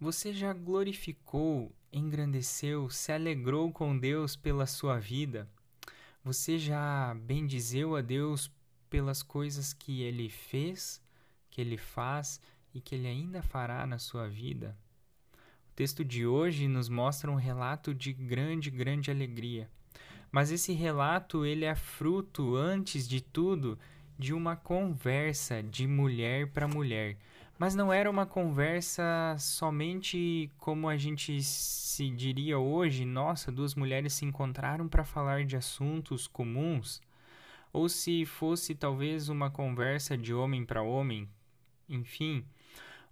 Você já glorificou, engrandeceu, se alegrou com Deus pela sua vida? Você já bendizeu a Deus pelas coisas que ele fez, que ele faz e que ele ainda fará na sua vida? O texto de hoje nos mostra um relato de grande, grande alegria. Mas esse relato ele é fruto, antes de tudo, de uma conversa de mulher para mulher. Mas não era uma conversa somente como a gente se diria hoje, nossa, duas mulheres se encontraram para falar de assuntos comuns, ou se fosse talvez uma conversa de homem para homem, enfim.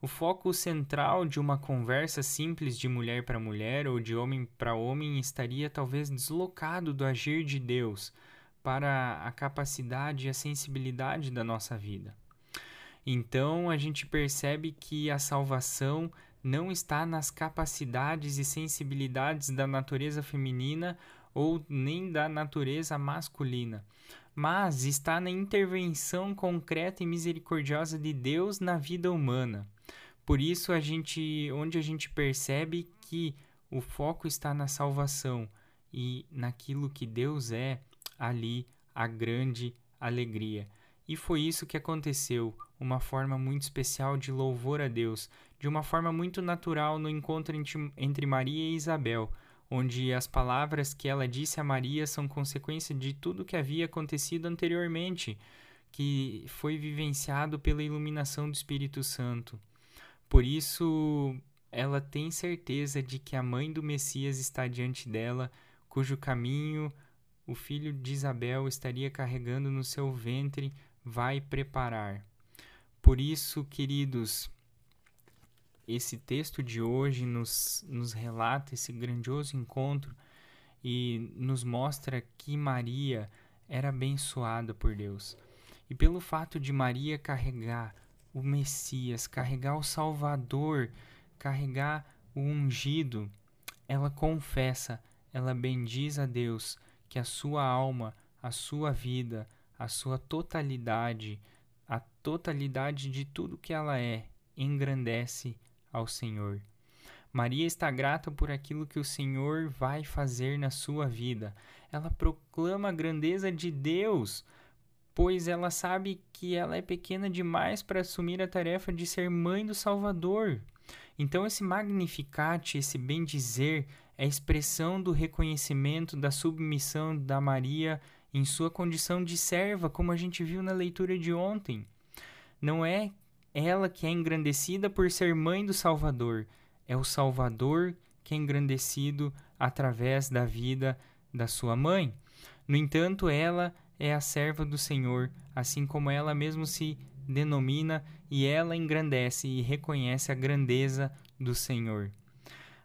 O foco central de uma conversa simples de mulher para mulher ou de homem para homem estaria talvez deslocado do agir de Deus para a capacidade e a sensibilidade da nossa vida. Então a gente percebe que a salvação não está nas capacidades e sensibilidades da natureza feminina ou nem da natureza masculina, mas está na intervenção concreta e misericordiosa de Deus na vida humana. Por isso a gente, onde a gente percebe que o foco está na salvação e naquilo que Deus é, ali a grande alegria. E foi isso que aconteceu, uma forma muito especial de louvor a Deus, de uma forma muito natural no encontro entre Maria e Isabel, onde as palavras que ela disse a Maria são consequência de tudo que havia acontecido anteriormente, que foi vivenciado pela iluminação do Espírito Santo. Por isso, ela tem certeza de que a mãe do Messias está diante dela, cujo caminho o filho de Isabel estaria carregando no seu ventre vai preparar. Por isso, queridos, esse texto de hoje nos, nos relata esse grandioso encontro e nos mostra que Maria era abençoada por Deus. E pelo fato de Maria carregar o Messias, carregar o Salvador, carregar o ungido, ela confessa, ela bendiz a Deus que a sua alma, a sua vida, a sua totalidade, a totalidade de tudo que ela é, engrandece ao Senhor. Maria está grata por aquilo que o Senhor vai fazer na sua vida. Ela proclama a grandeza de Deus, pois ela sabe que ela é pequena demais para assumir a tarefa de ser mãe do Salvador. Então, esse magnificat, esse bendizer, é expressão do reconhecimento da submissão da Maria em sua condição de serva, como a gente viu na leitura de ontem. Não é ela que é engrandecida por ser mãe do Salvador, é o Salvador que é engrandecido através da vida da sua mãe. No entanto, ela é a serva do Senhor, assim como ela mesmo se denomina, e ela engrandece e reconhece a grandeza do Senhor.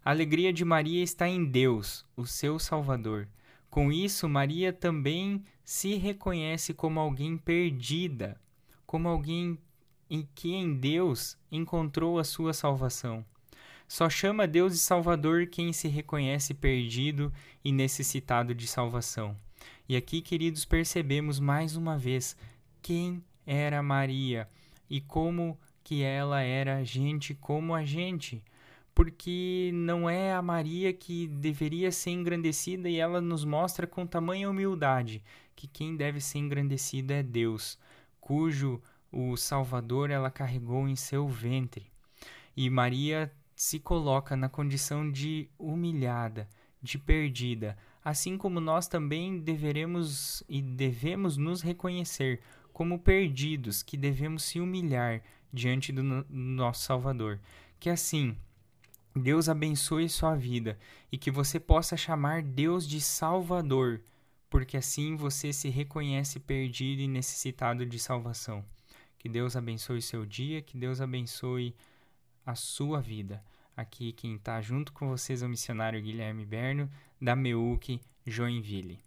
A alegria de Maria está em Deus, o seu Salvador. Com isso, Maria também se reconhece como alguém perdida, como alguém em que em Deus encontrou a sua salvação. Só chama Deus de Salvador quem se reconhece perdido e necessitado de salvação. E aqui, queridos, percebemos mais uma vez quem era Maria e como que ela era gente como a gente porque não é a Maria que deveria ser engrandecida e ela nos mostra com tamanha humildade que quem deve ser engrandecido é Deus, cujo o Salvador ela carregou em seu ventre. E Maria se coloca na condição de humilhada, de perdida, assim como nós também deveremos e devemos nos reconhecer como perdidos, que devemos se humilhar diante do nosso Salvador. Que assim, Deus abençoe sua vida e que você possa chamar Deus de Salvador, porque assim você se reconhece perdido e necessitado de salvação. Que Deus abençoe seu dia, que Deus abençoe a sua vida. Aqui quem está junto com vocês é o missionário Guilherme Berno, da Meuc, Joinville.